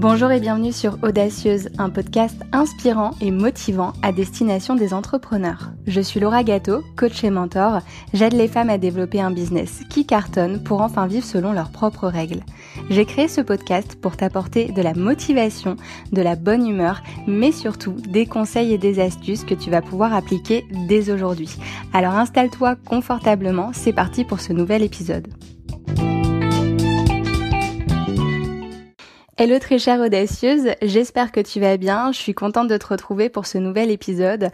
Bonjour et bienvenue sur Audacieuse, un podcast inspirant et motivant à destination des entrepreneurs. Je suis Laura Gâteau, coach et mentor. J'aide les femmes à développer un business qui cartonne pour enfin vivre selon leurs propres règles. J'ai créé ce podcast pour t'apporter de la motivation, de la bonne humeur, mais surtout des conseils et des astuces que tu vas pouvoir appliquer dès aujourd'hui. Alors installe-toi confortablement, c'est parti pour ce nouvel épisode. Hello très chère audacieuse, j'espère que tu vas bien, je suis contente de te retrouver pour ce nouvel épisode.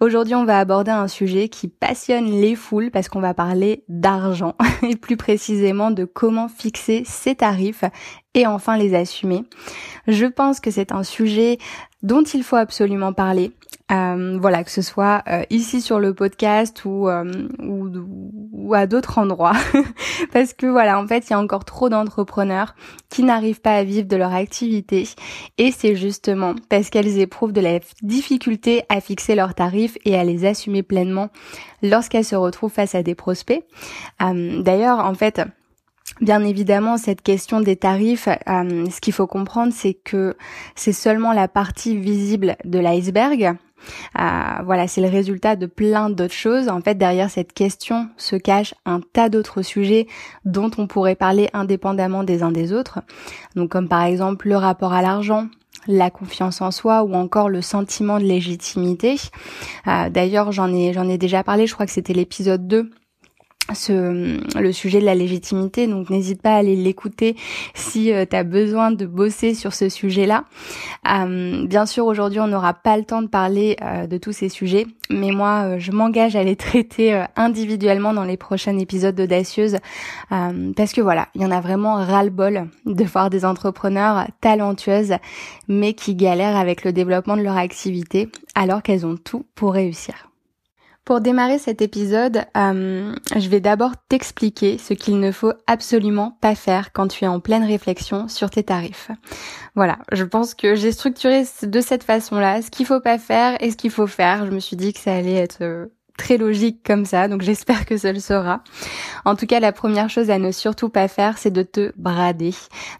Aujourd'hui on va aborder un sujet qui passionne les foules parce qu'on va parler d'argent et plus précisément de comment fixer ses tarifs et enfin les assumer. Je pense que c'est un sujet dont il faut absolument parler. Euh, voilà, que ce soit euh, ici sur le podcast ou, euh, ou, ou, à d'autres endroits. Parce que voilà, en fait, il y a encore trop d'entrepreneurs qui n'arrivent pas à vivre de leur activité. Et c'est justement parce qu'elles éprouvent de la difficulté à fixer leurs tarifs et à les assumer pleinement lorsqu'elles se retrouvent face à des prospects. D'ailleurs, en fait, Bien évidemment, cette question des tarifs, euh, ce qu'il faut comprendre, c'est que c'est seulement la partie visible de l'iceberg. Euh, voilà, c'est le résultat de plein d'autres choses. En fait, derrière cette question se cache un tas d'autres sujets dont on pourrait parler indépendamment des uns des autres. Donc, comme par exemple le rapport à l'argent, la confiance en soi ou encore le sentiment de légitimité. Euh, d'ailleurs, j'en ai j'en ai déjà parlé, je crois que c'était l'épisode 2 ce, le sujet de la légitimité, donc n'hésite pas à aller l'écouter si euh, tu as besoin de bosser sur ce sujet-là. Euh, bien sûr, aujourd'hui, on n'aura pas le temps de parler euh, de tous ces sujets, mais moi, je m'engage à les traiter individuellement dans les prochains épisodes d'Audacieuse, parce que voilà, il y en a vraiment ras-le-bol de voir des entrepreneurs talentueuses, mais qui galèrent avec le développement de leur activité, alors qu'elles ont tout pour réussir. Pour démarrer cet épisode, euh, je vais d'abord t'expliquer ce qu'il ne faut absolument pas faire quand tu es en pleine réflexion sur tes tarifs. Voilà, je pense que j'ai structuré de cette façon-là ce qu'il faut pas faire et ce qu'il faut faire. Je me suis dit que ça allait être euh, très logique comme ça, donc j'espère que ça le sera. En tout cas, la première chose à ne surtout pas faire, c'est de te brader.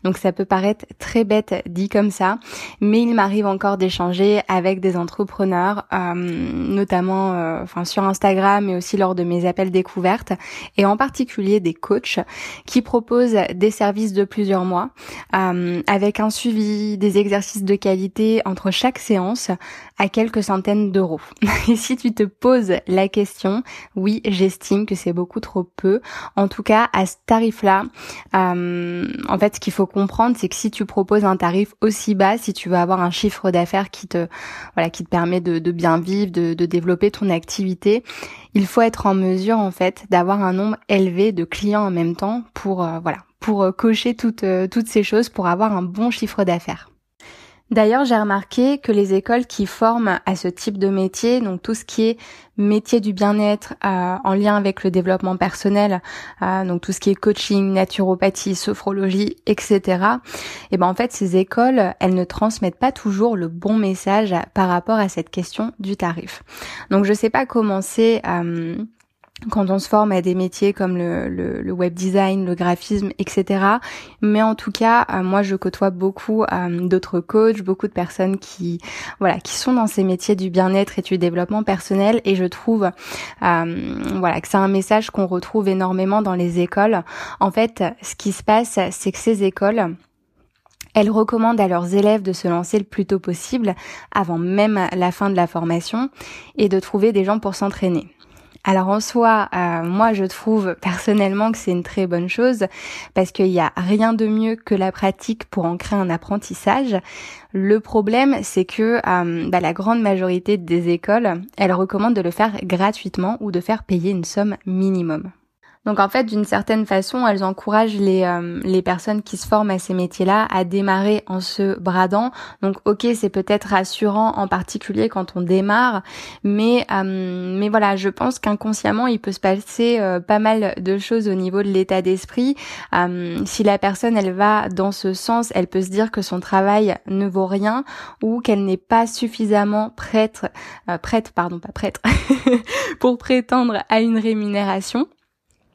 Donc ça peut paraître très bête dit comme ça, mais il m'arrive encore d'échanger avec des entrepreneurs, euh, notamment euh, enfin sur Instagram, mais aussi lors de mes appels découvertes, et en particulier des coachs qui proposent des services de plusieurs mois, euh, avec un suivi, des exercices de qualité entre chaque séance à quelques centaines d'euros. Et si tu te poses la question, oui, j'estime que c'est beaucoup trop peu. En tout cas, à ce tarif-là, euh, en fait, ce qu'il faut comprendre, c'est que si tu proposes un tarif aussi bas, si tu veux avoir un chiffre d'affaires qui te, voilà, qui te permet de, bien vivre, de, développer ton activité, il faut être en mesure, en fait, d'avoir un nombre élevé de clients en même temps pour, euh, voilà, pour euh, cocher toutes, toutes ces choses, pour avoir un bon chiffre d'affaires. D'ailleurs, j'ai remarqué que les écoles qui forment à ce type de métier, donc tout ce qui est métier du bien-être euh, en lien avec le développement personnel, euh, donc tout ce qui est coaching, naturopathie, sophrologie, etc. Et eh ben en fait, ces écoles, elles ne transmettent pas toujours le bon message par rapport à cette question du tarif. Donc je sais pas comment c'est euh, quand on se forme à des métiers comme le, le, web design, le graphisme, etc. Mais en tout cas, euh, moi, je côtoie beaucoup euh, d'autres coachs, beaucoup de personnes qui, voilà, qui sont dans ces métiers du bien-être et du développement personnel. Et je trouve, euh, voilà, que c'est un message qu'on retrouve énormément dans les écoles. En fait, ce qui se passe, c'est que ces écoles elles recommandent à leurs élèves de se lancer le plus tôt possible, avant même la fin de la formation, et de trouver des gens pour s'entraîner. Alors en soi, euh, moi je trouve personnellement que c'est une très bonne chose parce qu'il n'y a rien de mieux que la pratique pour ancrer un apprentissage. Le problème, c'est que euh, bah, la grande majorité des écoles, elles recommandent de le faire gratuitement ou de faire payer une somme minimum. Donc en fait, d'une certaine façon, elles encouragent les, euh, les personnes qui se forment à ces métiers-là à démarrer en se bradant. Donc ok, c'est peut-être rassurant en particulier quand on démarre, mais euh, mais voilà, je pense qu'inconsciemment, il peut se passer euh, pas mal de choses au niveau de l'état d'esprit. si la personne, elle va dans ce sens, elle peut se dire que son travail ne vaut rien ou qu'elle n'est pas suffisamment prête, prête, pardon, pas prête, pour prétendre à une rémunération.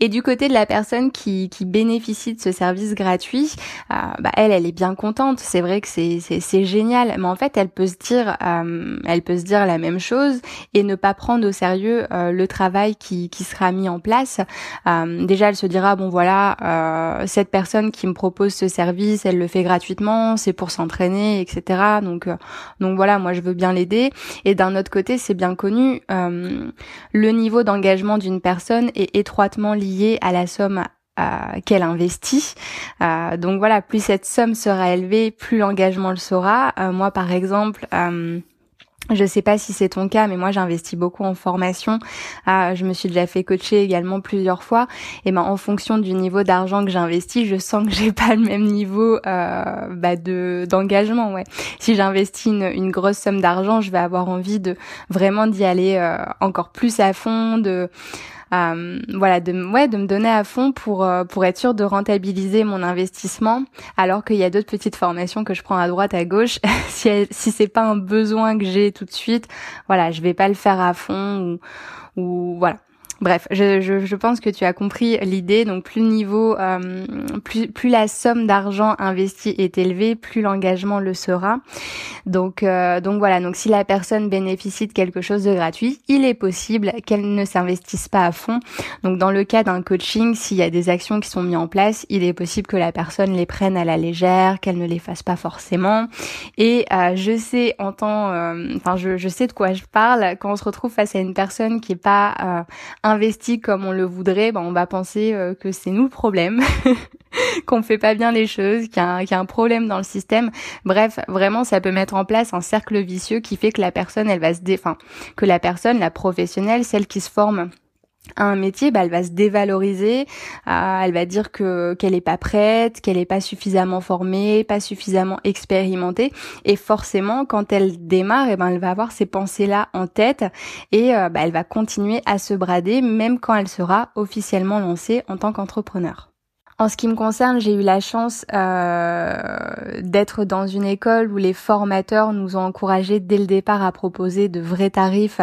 Et du côté de la personne qui, qui bénéficie de ce service gratuit, euh, bah elle, elle est bien contente. C'est vrai que c'est, génial, mais en fait, elle peut se dire, euh, elle peut se dire la même chose et ne pas prendre au sérieux euh, le travail qui, qui sera mis en place. déjà, elle se dira bon voilà, cette personne qui me propose ce service, elle le fait gratuitement, c'est pour s'entraîner, etc. Donc, donc voilà, moi je veux bien l'aider. Et d'un autre côté, c'est bien connu, le niveau d'engagement d'une personne est étroitement lié à la somme euh, qu'elle investit. Euh, donc voilà, plus cette somme sera élevée, plus l'engagement le sera. Euh, moi, par exemple, je sais pas si c'est ton cas, mais moi j'investis beaucoup en formation. je me suis déjà fait coacher également plusieurs fois. Et ben en fonction du niveau d'argent que j'investis, je sens que j'ai pas le même niveau bah, de d'engagement. Ouais. Si j'investis une, une, grosse somme d'argent, je vais avoir envie de vraiment d'y aller encore plus à fond, euh, voilà, de, ouais, de me donner à fond pour euh, pour être sûr de rentabiliser mon investissement, alors qu'il y a d'autres petites formations que je prends à droite, à gauche. si si c'est pas un besoin que j'ai tout de suite, voilà, je vais pas le faire à fond ou ou voilà. Bref, je, je, je, pense que tu as compris l'idée. Donc plus le niveau, euh, plus, plus la somme d'argent investie est élevée, plus l'engagement le sera. Donc euh, donc voilà. Donc si la personne bénéficie de quelque chose de gratuit, il est possible qu'elle ne s'investisse pas à fond. Donc dans le cas d'un coaching, s'il y a des actions qui sont mises en place, il est possible que la personne les prenne à la légère, qu'elle ne les fasse pas forcément. Et euh, je sais en temps, enfin je, je sais de quoi je parle quand on se retrouve face à une personne qui est pas investi comme on le voudrait, ben on va penser euh, que c'est nous le problème, qu'on fait pas bien les choses, qu'il y, a un problème dans le système. Bref, vraiment, ça peut mettre en place un cercle vicieux qui fait que la personne, elle va se dé... que la personne, la professionnelle, celle qui se forme un métier, bah, elle va se dévaloriser, elle va dire que qu'elle est pas prête, qu'elle est pas suffisamment formée, pas suffisamment expérimentée, et forcément quand elle démarre, eh ben elle va avoir ces pensées là en tête et euh, bah, elle va continuer à se brader même quand elle sera officiellement lancée en tant qu'entrepreneur. En ce qui me concerne, j'ai eu la chance euh, d'être dans une école où les formateurs nous ont encouragés dès le départ à proposer de vrais tarifs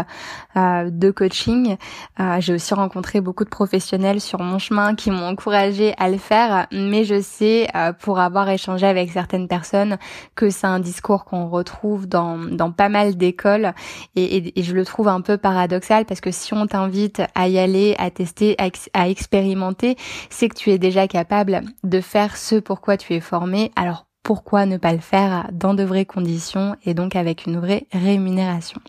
euh, de coaching. Euh, j'ai aussi rencontré beaucoup de professionnels sur mon chemin qui m'ont encouragé à le faire, mais je sais, euh, pour avoir échangé avec certaines personnes, que c'est un discours qu'on retrouve dans, dans pas mal d'écoles et, et, et, je le trouve un peu paradoxal parce que si on t'invite à y aller, à tester, à, à expérimenter, c'est que tu es déjà capable de faire ce pour quoi tu es formé, alors pourquoi ne pas le faire dans de vraies conditions et donc avec une vraie rémunération?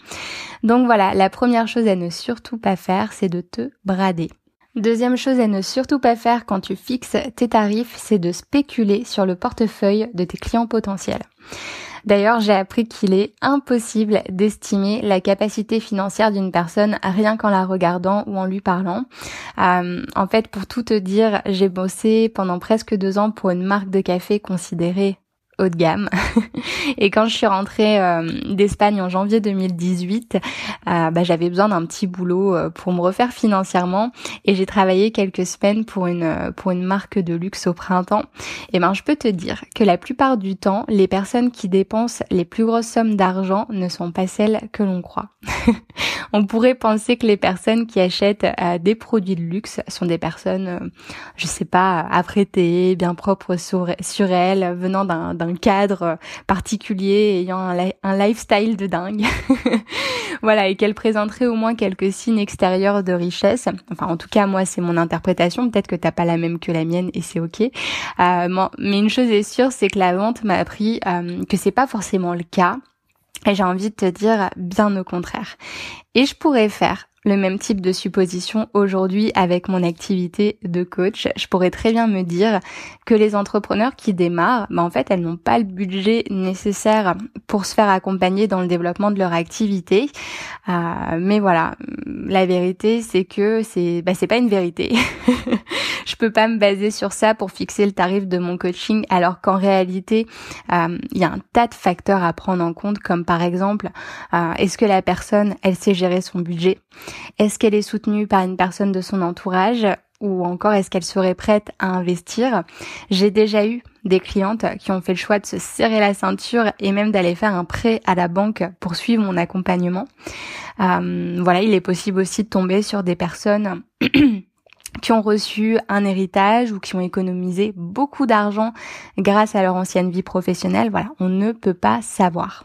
Donc voilà, la première chose à ne surtout pas faire, c'est de te brader. Deuxième chose à ne surtout pas faire quand tu fixes tes tarifs, c'est de spéculer sur le portefeuille de tes clients potentiels. D'ailleurs, j'ai appris qu'il est impossible d'estimer la capacité financière d'une personne rien qu'en la regardant ou en lui parlant. Euh, en fait, pour tout te dire, j'ai bossé pendant presque deux ans pour une marque de café considérée haut de gamme. et quand je suis rentrée euh, d'Espagne en janvier 2018, euh, bah, j'avais besoin d'un petit boulot euh, pour me refaire financièrement et j'ai travaillé quelques semaines pour une pour une marque de luxe au printemps. Et ben je peux te dire que la plupart du temps, les personnes qui dépensent les plus grosses sommes d'argent ne sont pas celles que l'on croit. On pourrait penser que les personnes qui achètent des produits de luxe sont des personnes, je sais pas, apprêtées, bien propres sur, sur elles, venant d'un un cadre particulier, ayant un, lifestyle de dingue. voilà, et qu'elle présenterait au moins quelques signes extérieurs de richesse. Enfin, en tout cas, moi, c'est mon interprétation. Peut-être que t'as pas la même que la mienne et c'est ok. Euh, mais une chose est sûre, c'est que la vente m'a appris euh, que c'est pas forcément le cas. Et j'ai envie de te dire bien au contraire. Et je pourrais faire le même type de supposition aujourd'hui avec mon activité de coach. Je pourrais très bien me dire que les entrepreneurs qui démarrent, bah en fait, elles n'ont pas le budget nécessaire pour se faire accompagner dans le développement de leur activité. Euh, mais voilà, la vérité, c'est que c'est, bah, pas une vérité. je peux pas me baser sur ça pour fixer le tarif de mon coaching, alors qu'en réalité, euh, il y a un tas de facteurs à prendre en compte, comme par exemple, euh, est-ce que la personne, elle sait gérer son budget? Est-ce qu'elle est soutenue par une personne de son entourage ou encore est-ce qu'elle serait prête à investir? J'ai déjà eu des clientes qui ont fait le choix de se serrer la ceinture et même d'aller faire un prêt à la banque pour suivre mon accompagnement. Euh, voilà, il est possible aussi de tomber sur des personnes qui ont reçu un héritage ou qui ont économisé beaucoup d'argent grâce à leur ancienne vie professionnelle. Voilà, on ne peut pas savoir.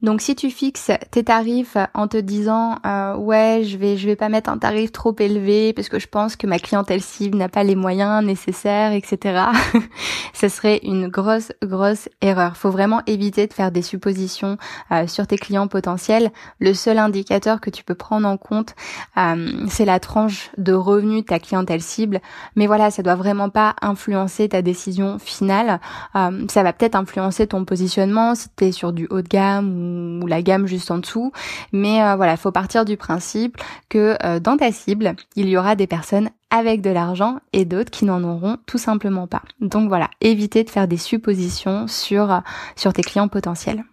Donc si tu fixes tes tarifs en te disant euh, ouais je vais je vais pas mettre un tarif trop élevé parce que je pense que ma clientèle cible n'a pas les moyens nécessaires etc. ce serait une grosse grosse erreur. Faut vraiment éviter de faire des suppositions euh, sur tes clients potentiels. Le seul indicateur que tu peux prendre en compte euh, c'est la tranche de revenus de ta clientèle cible. Mais voilà ça doit vraiment pas influencer ta décision finale. ça va peut-être influencer ton positionnement si tu es sur du haut de gamme ou la gamme juste en dessous. Mais euh, voilà, il faut partir du principe que euh, dans ta cible, il y aura des personnes avec de l'argent et d'autres qui n'en auront tout simplement pas. Donc voilà, évitez de faire des suppositions sur, euh, sur tes clients potentiels.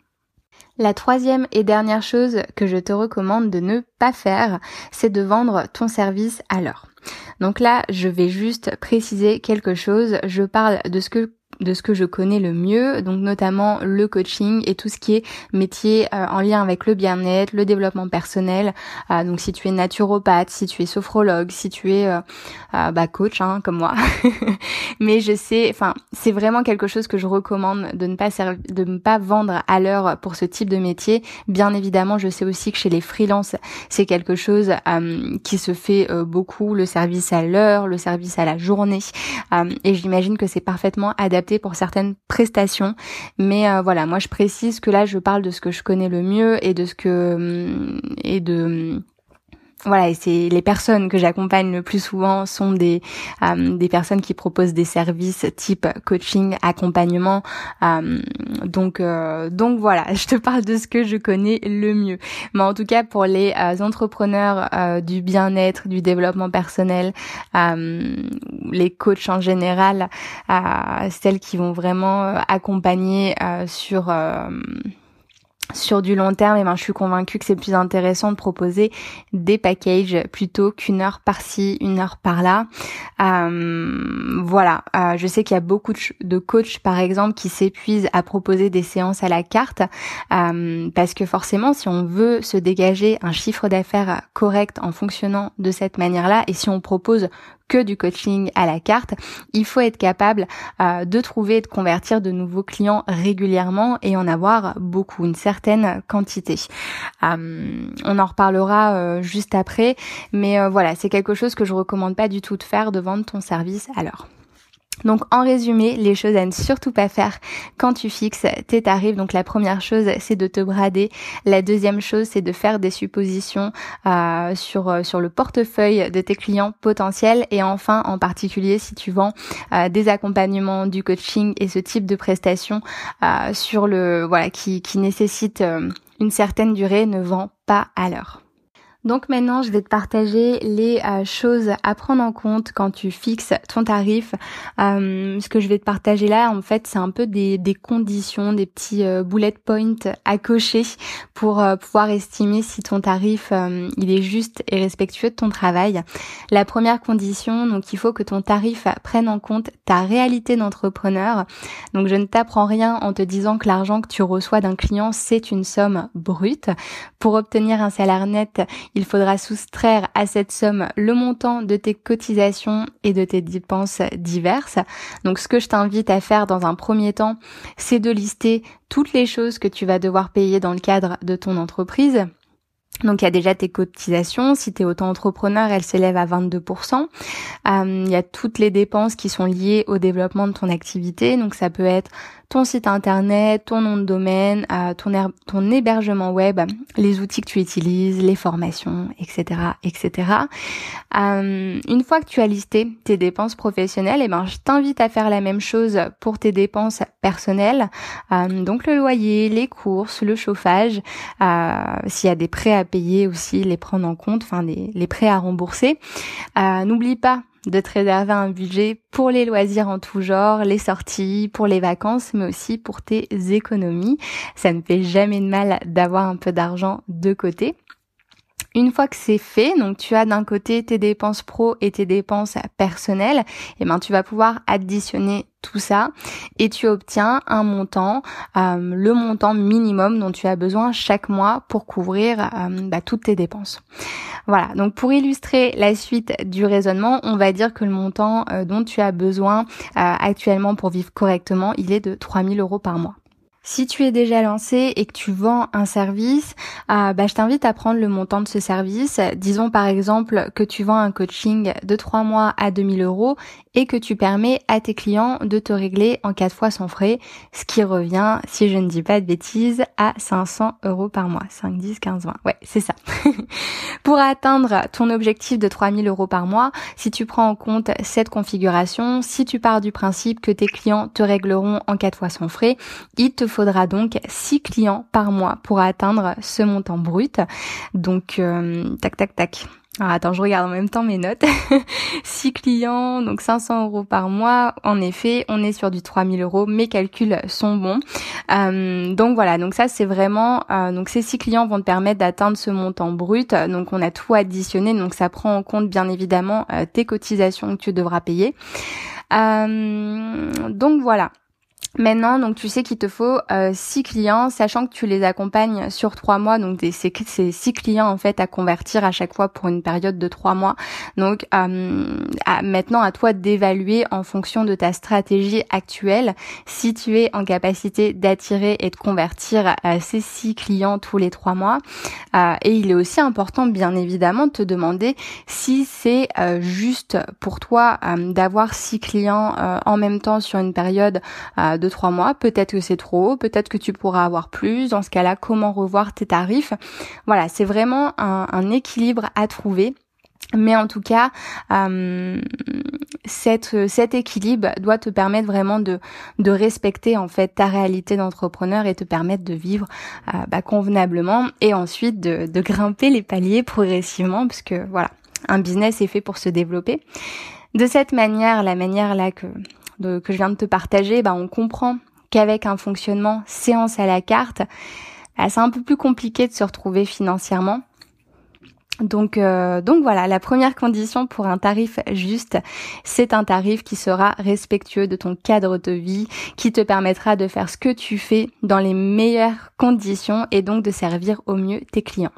La troisième et dernière chose que je te recommande de ne pas faire, c'est de vendre ton service à l'heure. Donc là, je vais juste préciser quelque chose. Je parle de ce que de ce que je connais le mieux, donc notamment le coaching et tout ce qui est métier euh, en lien avec le bien-être, le développement personnel. Euh, donc si tu es naturopathe, si tu es sophrologue, si tu es euh, bah, coach hein, comme moi. Mais je sais, enfin c'est vraiment quelque chose que je recommande de ne pas de ne pas vendre à l'heure pour ce type de métier. Bien évidemment, je sais aussi que chez les freelances, c'est quelque chose qui se fait beaucoup, le service à l'heure, le service à la journée. et j'imagine que c'est parfaitement adapté pour certaines prestations. Mais euh, voilà, moi je précise que là je parle de ce que je connais le mieux et de ce que hum, et de voilà, et c'est les personnes que j'accompagne le plus souvent sont des euh, des personnes qui proposent des services type coaching, accompagnement. Euh, donc euh, donc voilà, je te parle de ce que je connais le mieux. Mais en tout cas pour les entrepreneurs du bien-être, du développement personnel, les coachs en général, celles qui vont vraiment accompagner sur sur du long terme, ben, je suis convaincue que c'est plus intéressant de proposer des packages plutôt qu'une heure par-ci, une heure par-là. Euh, voilà, euh, je sais qu'il y a beaucoup de coachs, par exemple, qui s'épuisent à proposer des séances à la carte, euh, parce que forcément, si on veut se dégager un chiffre d'affaires correct en fonctionnant de cette manière-là, et si on propose que du coaching à la carte, il faut être capable euh, de trouver et de convertir de nouveaux clients régulièrement et en avoir beaucoup, une certaine quantité. Euh, on en reparlera euh, juste après, mais voilà, c'est quelque chose que je recommande pas du tout de faire, de vendre ton service à l'heure. Donc en résumé, les choses à ne surtout pas faire quand tu fixes tes tarifs. Donc la première chose, c'est de te brader. La deuxième chose, c'est de faire des suppositions euh, sur euh, sur le portefeuille de tes clients potentiels. Et enfin, en particulier, si tu vends euh, des accompagnements, du coaching et ce type de prestations sur le voilà qui qui nécessite une certaine durée, ne vends pas à l'heure. Donc maintenant, je vais te partager les euh, choses à prendre en compte quand tu fixes ton tarif. Euh, ce que je vais te partager là, en fait, c'est un peu des, conditions, des petits euh, bullet points à cocher pour pouvoir estimer si ton tarif il est juste et respectueux de ton travail. La première condition, donc il faut que ton tarif prenne en compte ta réalité d'entrepreneur. Donc je ne t'apprends rien en te disant que l'argent que tu reçois d'un client, c'est une somme brute. Pour obtenir un salaire net, il faudra soustraire à cette somme le montant de tes cotisations et de tes dépenses diverses. Donc ce que je t'invite à faire dans un premier temps, c'est de lister toutes les choses que tu vas devoir payer dans le cadre de ton entreprise. Donc il y a déjà tes cotisations, si tu es auto-entrepreneur, elles s'élèvent à 22%. Euh, il y a toutes les dépenses qui sont liées au développement de ton activité, donc ça peut être ton site internet, ton nom de domaine, euh, ton, hébergement web, les outils que tu utilises, les formations, etc., etc. Euh, une fois que tu as listé tes dépenses professionnelles, eh ben je t'invite à faire la même chose pour tes dépenses personnelles, donc le loyer, les courses, le chauffage, s'il y a des prêts payer aussi, les prendre en compte, enfin les, prêts à rembourser. N'oublie pas de te réserver un budget pour les loisirs en tout genre, les sorties, pour les vacances, mais aussi pour tes économies. Ça ne fait jamais de mal d'avoir un peu d'argent de côté. Une fois que c'est fait, donc tu as d'un côté tes dépenses pro et tes dépenses personnelles, et eh ben tu vas pouvoir additionner tout ça et tu obtiens un montant, euh, le montant minimum dont tu as besoin chaque mois pour couvrir euh, bah, toutes tes dépenses. Voilà, donc pour illustrer la suite du raisonnement, on va dire que le montant euh, dont tu as besoin actuellement pour vivre correctement, il est de 3000 euros par mois. Si tu es déjà lancé et que tu vends un service, euh, bah, je t'invite à prendre le montant de ce service. Disons par exemple que tu vends un coaching de 3 mois à 2000 euros et que tu permets à tes clients de te régler en 4 fois sans frais, ce qui revient, si je ne dis pas de bêtises, à 500 euros par mois. 5, 10, 15, 20. Ouais, c'est ça. Pour atteindre ton objectif de 3000 euros par mois, si tu prends en compte cette configuration, si tu pars du principe que tes clients te régleront en 4 fois sans frais, il te faudra donc 6 clients par mois pour atteindre ce montant brut. Donc, euh, tac, tac, tac. Alors attends, je regarde en même temps mes notes. 6 clients, donc 500 euros par mois. En effet, on est sur du 3000 euros. Mes calculs sont bons. Euh, donc voilà, donc ça c'est vraiment... Euh, donc ces 6 clients vont te permettre d'atteindre ce montant brut. Donc on a tout additionné, donc ça prend en compte bien évidemment tes cotisations que tu devras payer. donc voilà. Maintenant, donc tu sais qu'il te faut euh, six clients, sachant que tu les accompagnes sur trois mois, donc c'est six clients en fait à convertir à chaque fois pour une période de trois mois. Donc euh, maintenant à toi d'évaluer en fonction de ta stratégie actuelle si tu es en capacité d'attirer et de convertir euh, ces six clients tous les trois mois. Euh, et il est aussi important, bien évidemment, de te demander si c'est juste pour toi d'avoir six clients en même temps sur une période de trois mois. Peut-être que c'est trop, peut-être que tu pourras avoir plus. Dans ce cas-là, comment revoir tes tarifs? Voilà, c'est vraiment un, équilibre à trouver. Mais en tout cas, euh, cette, cet équilibre doit te permettre vraiment de, de respecter en fait ta réalité d'entrepreneur et te permettre de vivre euh, bah, convenablement et ensuite de, de grimper les paliers progressivement parce que voilà, un business est fait pour se développer. De cette manière, la manière là que que je viens de te partager, bah, on comprend qu'avec un fonctionnement séance à la carte, bah, c'est un peu plus compliqué de se retrouver financièrement. Donc, euh, donc voilà, la première condition pour un tarif juste, c'est un tarif qui sera respectueux de ton cadre de vie, qui te permettra de faire ce que tu fais dans les meilleures conditions et donc de servir au mieux tes clients.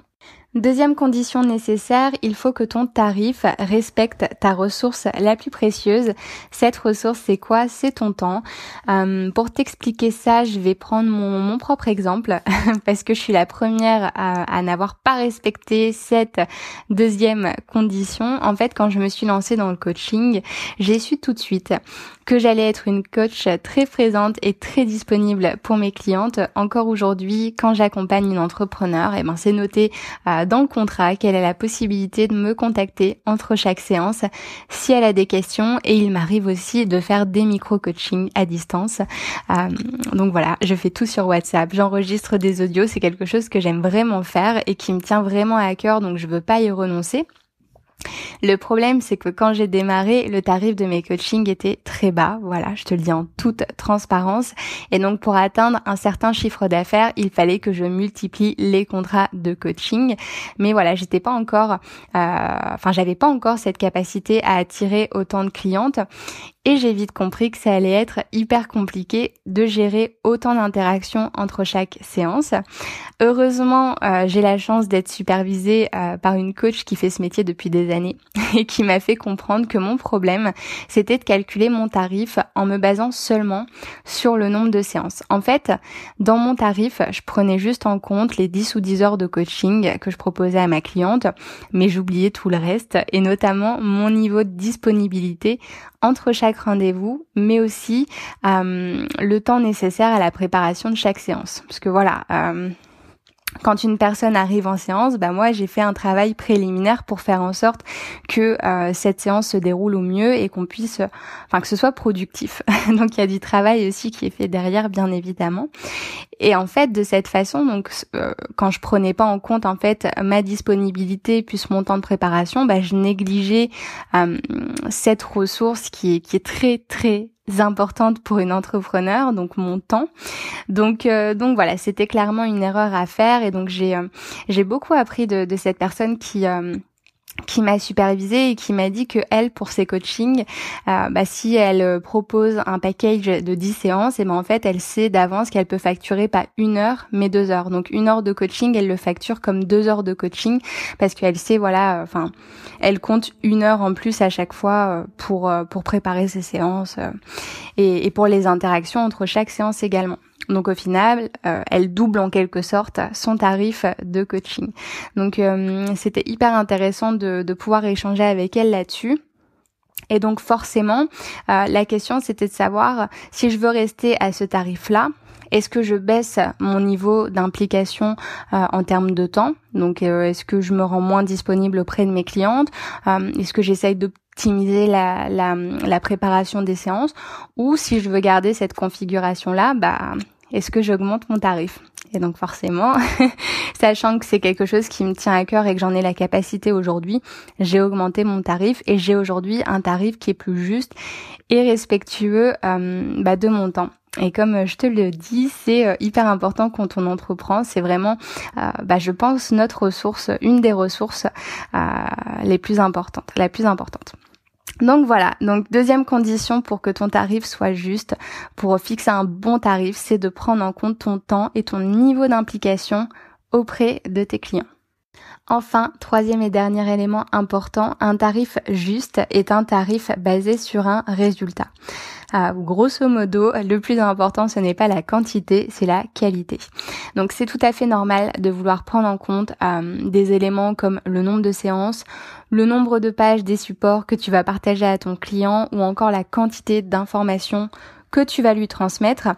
Deuxième condition nécessaire, il faut que ton tarif respecte ta ressource la plus précieuse. Cette ressource, c'est quoi? C'est ton temps. Euh, pour t'expliquer ça, je vais prendre mon, propre exemple parce que je suis la première à, à n'avoir pas respecté cette deuxième condition. En fait, quand je me suis lancée dans le coaching, j'ai su tout de suite que j'allais être une coach très présente et très disponible pour mes clientes. Encore aujourd'hui, quand j'accompagne une entrepreneur, et eh ben c'est noté euh, dans le contrat qu'elle a la possibilité de me contacter entre chaque séance si elle a des questions et il m'arrive aussi de faire des micro-coachings à distance. Euh, donc voilà, je fais tout sur WhatsApp, j'enregistre des audios, c'est quelque chose que j'aime vraiment faire et qui me tient vraiment à cœur donc je veux pas y renoncer. Le problème, c'est que quand j'ai démarré, le tarif de mes coachings était très bas. Voilà, je te le dis en toute transparence. Et donc, pour atteindre un certain chiffre d'affaires, il fallait que je multiplie les contrats de coaching. Mais voilà, j'étais pas encore, euh, enfin, j'avais pas encore cette capacité à attirer autant de clientes et j'ai vite compris que ça allait être hyper compliqué de gérer autant d'interactions entre chaque séance. Heureusement, euh, j'ai la chance d'être supervisée euh, par une coach qui fait ce métier depuis des années et qui m'a fait comprendre que mon problème, c'était de calculer mon tarif en me basant seulement sur le nombre de séances. En fait, dans mon tarif, je prenais juste en compte les 10 ou 10 heures de coaching que je proposais à ma cliente, mais j'oubliais tout le reste et notamment mon niveau de disponibilité entre chaque rendez-vous, mais aussi euh, le temps nécessaire à la préparation de chaque séance. Parce que voilà, euh, quand une personne arrive en séance, bah moi j'ai fait un travail préliminaire pour faire en sorte que euh, cette séance se déroule au mieux et qu'on puisse, enfin que ce soit productif. donc il y a du travail aussi qui est fait derrière, bien évidemment. Et en fait, de cette façon, donc euh, quand je prenais pas en compte en fait ma disponibilité puis mon temps de préparation, bah, je négligeais euh, cette ressource qui est qui est très très importantes pour une entrepreneur, donc mon temps. Donc donc voilà, c'était clairement une erreur à faire et donc j'ai j'ai beaucoup appris de, de cette personne qui qui m'a supervisé et qui m'a dit que elle pour ses coachings euh, bah, si elle euh, propose un package de 10 séances et ben en fait elle sait d'avance qu'elle peut facturer pas une heure mais deux heures. Donc une heure de coaching elle le facture comme deux heures de coaching parce qu'elle sait voilà enfin elle compte une heure en plus à chaque fois euh, pour pour préparer ses séances et, et pour les interactions entre chaque séance également donc au final, euh, elle double en quelque sorte son tarif de coaching. Donc euh, c'était hyper intéressant de, pouvoir échanger avec elle là-dessus. Et donc forcément, euh, la question c'était de savoir si je veux rester à ce tarif-là, est-ce que je baisse mon niveau d'implication en termes de temps? Donc, est-ce que je me rends moins disponible auprès de mes clientes? Est-ce que j'essaye d'optimiser la, la, la, préparation des séances? Ou si je veux garder cette configuration-là, bah est-ce que j'augmente mon tarif? Et donc forcément, sachant que c'est quelque chose qui me tient à cœur et que j'en ai la capacité aujourd'hui, j'ai augmenté mon tarif et j'ai aujourd'hui un tarif qui est plus juste et respectueux euh, bah, de mon temps. Et comme je te le dis, c'est euh, hyper important quand on entreprend. C'est vraiment, euh, bah, je pense, notre ressource, une des ressources les plus importantes, la plus importante. Donc voilà, donc deuxième condition pour que ton tarif soit juste, pour fixer un bon tarif, c'est de prendre en compte ton temps et ton niveau d'implication auprès de tes clients. Enfin, troisième et dernier élément important, un tarif juste est un tarif basé sur un résultat. Ah, grosso modo, le plus important, ce n'est pas la quantité, c'est la qualité. Donc c'est tout à fait normal de vouloir prendre en compte euh, des éléments comme le nombre de séances, le nombre de pages des supports que tu vas partager à ton client ou encore la quantité d'informations que tu vas lui transmettre,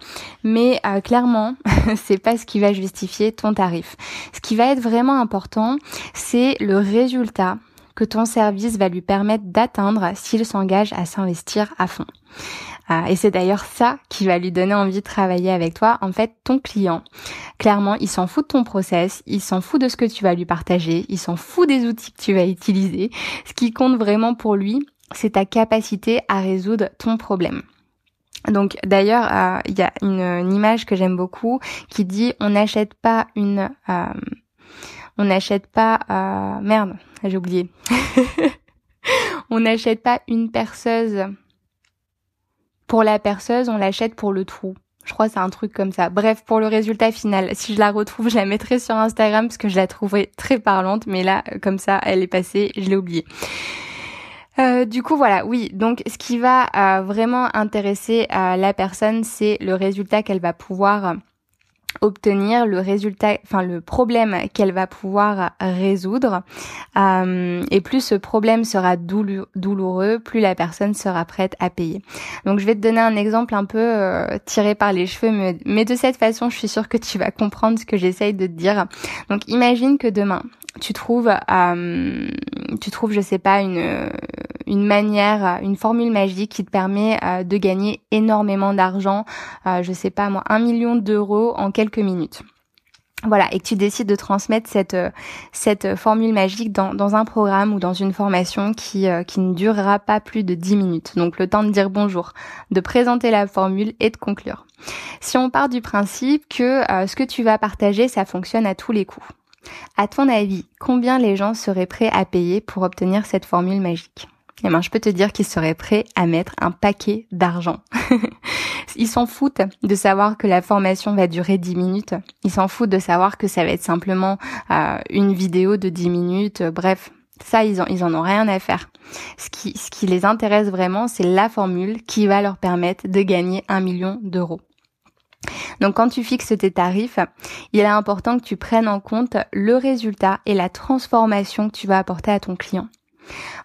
mais euh, clairement, c'est pas ce qui va justifier ton tarif. Ce qui va être vraiment important, c'est le résultat que ton service va lui permettre d'atteindre s'il s'engage à s'investir à fond. Euh, et c'est d'ailleurs ça qui va lui donner envie de travailler avec toi. En fait, ton client, clairement, il s'en fout de ton process, il s'en fout de ce que tu vas lui partager, il s'en fout des outils que tu vas utiliser. Ce qui compte vraiment pour lui, c'est ta capacité à résoudre ton problème. Donc d'ailleurs, euh, il y a une, image que j'aime beaucoup qui dit on n'achète pas une, euh, on n'achète pas, euh, merde, j'ai oublié, on n'achète pas une perceuse pour la perceuse, on l'achète pour le trou. Je crois que c'est un truc comme ça. Bref, pour le résultat final, si je la retrouve, je la mettrai sur Instagram parce que je la trouverai très parlante, mais là, comme ça, elle est passée, je l'ai oubliée. Euh, du coup, voilà, oui. Donc, ce qui va euh, vraiment intéresser euh, la personne, c'est le résultat qu'elle va pouvoir obtenir le résultat, enfin le problème qu'elle va pouvoir résoudre. Euh, et plus ce problème sera douloureux, plus la personne sera prête à payer. Donc je vais te donner un exemple un peu euh, tiré par les cheveux, mais, mais, de cette façon, je suis sûre que tu vas comprendre ce que j'essaye de te dire. Donc imagine que demain, tu trouves, euh, tu trouves, je sais pas, une une manière, une formule magique qui te permet euh, de gagner énormément d'argent, euh, je sais pas moi, un million d'euros en quelques minutes. Voilà, et que tu décides de transmettre cette euh, cette formule magique dans, dans un programme ou dans une formation qui qui ne durera pas plus de 10 minutes. Donc le temps de dire bonjour, de présenter la formule et de conclure. Si on part du principe que ce que tu vas partager, ça fonctionne à tous les coups. À ton avis, combien les gens seraient prêts à payer pour obtenir cette formule magique? Eh ben, je peux te dire qu'ils seraient prêts à mettre un paquet d'argent. Ils s'en foutent de savoir que la formation va durer 10 minutes. Ils s'en foutent de savoir que ça va être simplement euh, une vidéo de 10 minutes. Bref, ça, ils en, ils en ont rien à faire. Ce qui, ce qui les intéresse vraiment, c'est la formule qui va leur permettre de gagner un million d'euros. Donc quand tu fixes tes tarifs, il est important que tu prennes en compte le résultat et la transformation que tu vas apporter à ton client.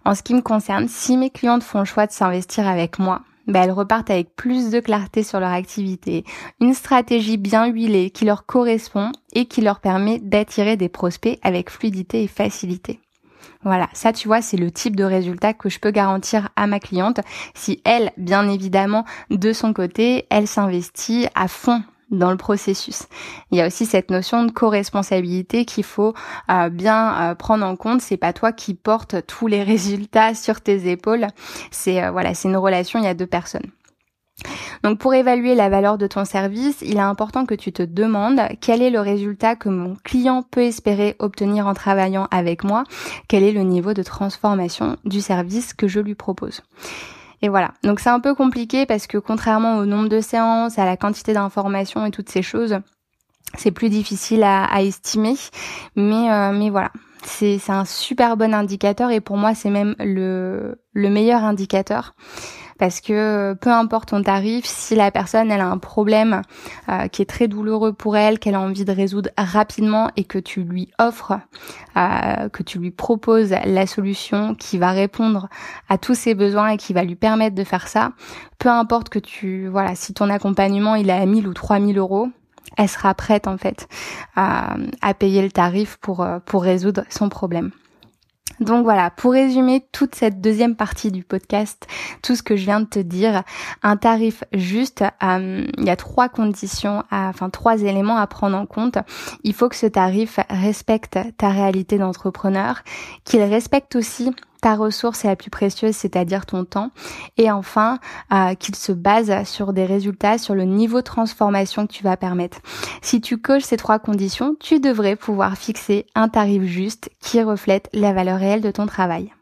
En ce qui me concerne, si mes clientes font le choix de s'investir avec moi, ben elles repartent avec plus de clarté sur leur activité, une stratégie bien huilée qui leur correspond et qui leur permet d'attirer des prospects avec fluidité et facilité. Voilà, ça tu vois, c'est le type de résultat que je peux garantir à ma cliente si elle, bien évidemment, de son côté, elle s'investit à fond dans le processus. Il y a aussi cette notion de co-responsabilité qu'il faut euh, bien euh, prendre en compte. C'est pas toi qui portes tous les résultats sur tes épaules. C'est euh, voilà, c'est une relation. Il y a deux personnes. Donc pour évaluer la valeur de ton service, il est important que tu te demandes quel est le résultat que mon client peut espérer obtenir en travaillant avec moi, quel est le niveau de transformation du service que je lui propose? Et voilà. Donc c'est un peu compliqué parce que contrairement au nombre de séances, à la quantité d'informations et toutes ces choses, c'est plus difficile à, estimer. Mais, euh, mais voilà. C'est, un super bon indicateur et pour moi c'est même le, le meilleur indicateur parce que peu importe ton tarif, si la personne elle a un problème euh, qui est très douloureux pour elle, qu'elle a envie de résoudre rapidement et que tu lui offres, euh, que tu lui proposes la solution qui va répondre à tous ses besoins et qui va lui permettre de faire ça, peu importe que tu, voilà, si ton accompagnement il est à 1000 ou 3000 euros, elle sera prête en fait à, à payer le tarif pour, euh, pour résoudre son problème. Donc voilà, pour résumer toute cette deuxième partie du podcast, tout ce que je viens de te dire, un tarif juste, euh, il y a trois conditions, enfin trois éléments à prendre en compte. Il faut que ce tarif respecte ta réalité d'entrepreneur, qu'il respecte aussi ta ressource est la plus précieuse, c'est-à-dire ton temps. Et enfin, euh, qu'il se base sur des résultats, sur le niveau de transformation que tu vas permettre. Si tu coches ces trois conditions, tu devrais pouvoir fixer un tarif juste qui reflète la valeur réelle de ton travail.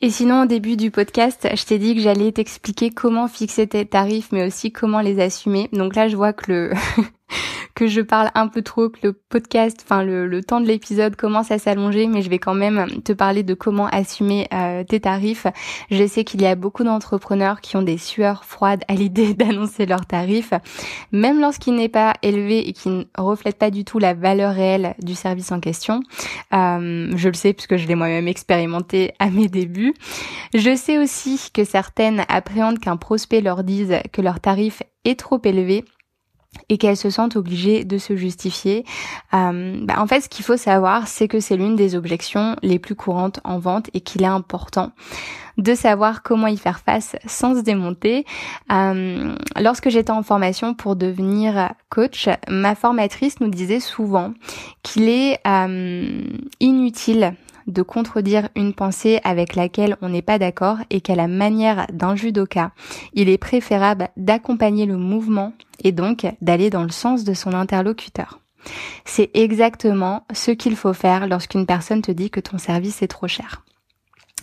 Et sinon, au début du podcast, je t'ai dit que j'allais t'expliquer comment fixer tes tarifs, mais aussi comment les assumer. Donc là, je vois que le que je parle un peu trop, que le podcast, enfin le, temps de l'épisode commence à s'allonger, mais je vais quand même te parler de comment assumer euh, tes tarifs. Je sais qu'il y a beaucoup d'entrepreneurs qui ont des sueurs froides à l'idée d'annoncer leurs tarifs, même lorsqu'il n'est pas élevé et qui ne reflète pas du tout la valeur réelle du service en question. Euh, je le sais puisque je l'ai moi-même expérimenté à mes débuts. Je sais aussi que certaines appréhendent qu'un prospect leur dise que leur tarif est trop élevé et qu'elles se sentent obligées de se justifier. Euh, bah, en fait, ce qu'il faut savoir, c'est que c'est l'une des objections les plus courantes en vente et qu'il est important de savoir comment y faire face sans se démonter. Euh, lorsque j'étais en formation pour devenir coach, ma formatrice nous disait souvent qu'il est euh, inutile de contredire une pensée avec laquelle on n'est pas d'accord et qu'à la manière d'un judoka, il est préférable d'accompagner le mouvement et donc d'aller dans le sens de son interlocuteur. C'est exactement ce qu'il faut faire lorsqu'une personne te dit que ton service est trop cher.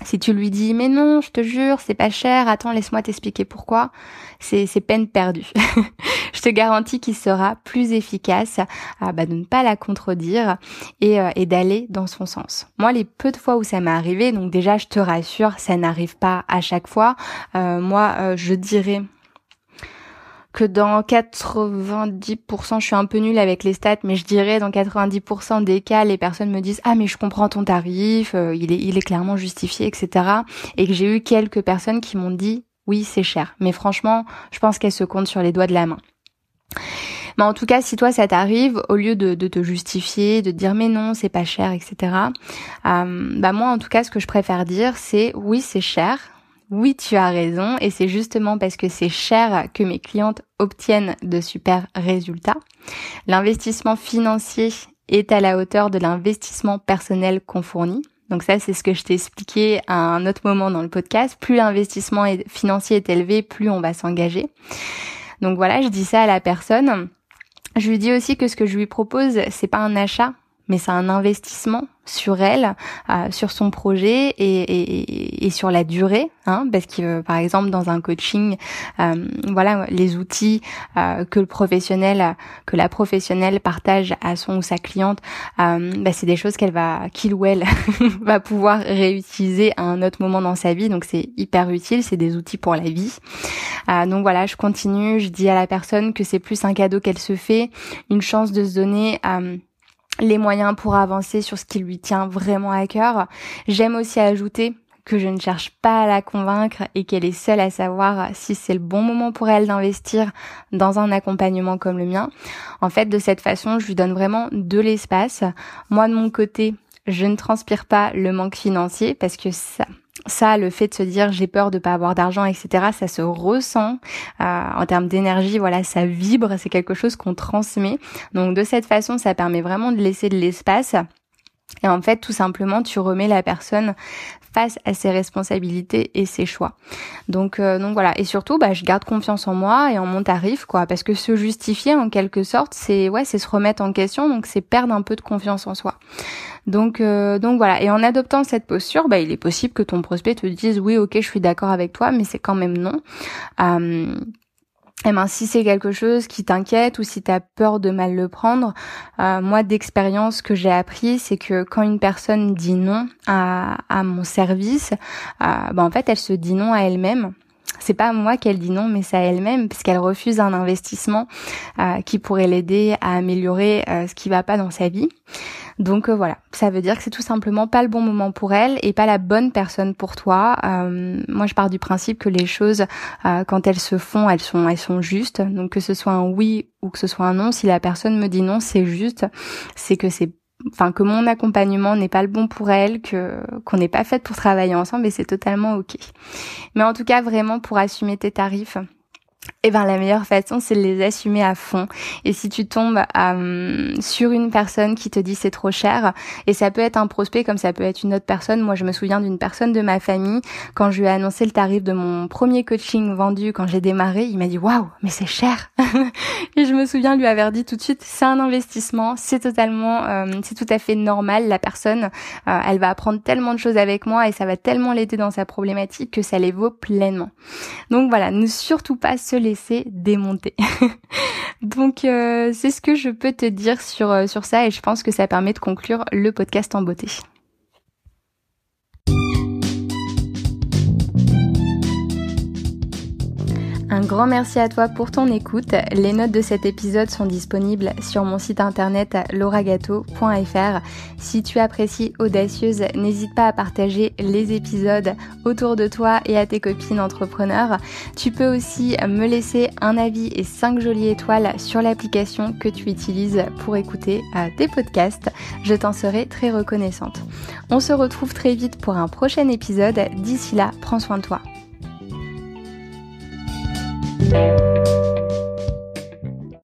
Si tu lui dis mais non, je te jure, c'est pas cher, attends, laisse-moi t'expliquer pourquoi, c'est peine perdue. je te garantis qu'il sera plus efficace euh, bah, de ne pas la contredire et, euh, et d'aller dans son sens. Moi, les peu de fois où ça m'est arrivé, donc déjà je te rassure, ça n'arrive pas à chaque fois. Euh, moi, je dirais que dans 90%, je suis un peu nulle avec les stats, mais je dirais dans 90% des cas, les personnes me disent ah mais je comprends ton tarif, euh, il est il est clairement justifié, etc. Et que j'ai eu quelques personnes qui m'ont dit oui c'est cher, mais franchement, je pense qu'elles se comptent sur les doigts de la main. Mais en tout cas, si toi ça t'arrive, au lieu de, te justifier, de dire mais non, c'est pas cher, etc. Euh, bah moi en tout cas, ce que je préfère dire, c'est oui c'est cher, oui, tu as raison, et c'est justement parce que c'est cher que mes clientes obtiennent de super résultats. L'investissement financier est à la hauteur de l'investissement personnel qu'on fournit. Donc ça, c'est ce que je t'ai expliqué à un autre moment dans le podcast. Plus l'investissement financier est élevé, plus on va s'engager. Donc voilà, je dis ça à la personne. Je lui dis aussi que ce que je lui propose, c'est pas un achat, mais c'est un investissement sur elle, euh, sur son projet et, et, et, sur la durée, hein, parce que par exemple dans un coaching, euh, voilà les outils euh, que le professionnel, que la professionnelle partage à son ou sa cliente, euh, bah, c'est des choses qu'elle va, qu'il ou elle va pouvoir réutiliser à un autre moment dans sa vie, donc c'est hyper utile, c'est des outils pour la vie. Euh, donc voilà, je continue, je dis à la personne que c'est plus un cadeau qu'elle se fait, une chance de se donner les moyens pour avancer sur ce qui lui tient vraiment à cœur. J'aime aussi ajouter que je ne cherche pas à la convaincre et qu'elle est seule à savoir si c'est le bon moment pour elle d'investir dans un accompagnement comme le mien. En fait, de cette façon, je lui donne vraiment de l'espace. Moi, de mon côté, je ne transpire pas le manque financier parce que ça, ça, le fait de se dire j'ai peur de pas avoir d'argent, etc., ça se ressent euh, en termes d'énergie. Voilà, ça vibre, c'est quelque chose qu'on transmet. Donc de cette façon, ça permet vraiment de laisser de l'espace Et en fait, tout simplement, tu remets la personne face à ses responsabilités et ses choix. Donc, euh, donc voilà. Et surtout, bah, je garde confiance en moi et en mon tarif, quoi. Parce que se justifier, en quelque sorte, c'est ouais, c'est se remettre en question. Donc, c'est perdre un peu de confiance en soi. Donc, euh, donc voilà. Et en adoptant cette posture, bah, il est possible que ton prospect te dise oui, ok, je suis d'accord avec toi, mais c'est quand même non. Euh, eh ben, si c'est quelque chose qui t'inquiète ou si tu as peur de mal le prendre, euh, moi d'expérience que j'ai appris, c'est que quand une personne dit non à, à mon service, euh, ben, en fait elle se dit non à elle-même c'est pas moi qu'elle dit non, mais c'est à elle-même, puisqu'elle refuse un investissement euh, qui pourrait l'aider à améliorer euh, ce qui va pas dans sa vie. Donc euh, voilà, ça veut dire que c'est tout simplement pas le bon moment pour elle et pas la bonne personne pour toi. moi, je pars du principe que les choses, quand elles se font, elles sont, elles sont justes. Donc que ce soit un oui ou que ce soit un non, si la personne me dit non, c'est juste, c'est que c'est enfin que mon accompagnement n'est pas le bon pour elle, que qu'on n'est pas fait pour travailler ensemble et c'est totalement ok. Mais en tout cas vraiment pour assumer tes tarifs, eh ben la meilleure façon c'est de les assumer à fond. Et si tu tombes euh, sur une personne qui te dit c'est trop cher et ça peut être un prospect comme ça peut être une autre personne. Moi je me souviens d'une personne de ma famille. Quand je lui ai annoncé le tarif de mon premier coaching vendu quand j'ai démarré il m'a dit waouh mais c'est cher. Et je me souviens lui avoir dit tout de suite c'est un investissement c'est totalement euh, c'est tout à fait normal. La personne euh, elle va apprendre tellement de choses avec moi et ça va tellement l'aider dans sa problématique que ça les vaut pleinement. Donc voilà ne surtout pas se laisser démonter. Donc euh, c'est ce que je peux te dire sur, euh, sur ça et je pense que ça permet de conclure le podcast en beauté. Un grand merci à toi pour ton écoute. Les notes de cet épisode sont disponibles sur mon site internet lauragato.fr. Si tu apprécies Audacieuse, n'hésite pas à partager les épisodes autour de toi et à tes copines entrepreneurs. Tu peux aussi me laisser un avis et 5 jolies étoiles sur l'application que tu utilises pour écouter euh, tes podcasts. Je t'en serai très reconnaissante. On se retrouve très vite pour un prochain épisode. D'ici là, prends soin de toi. Thank you.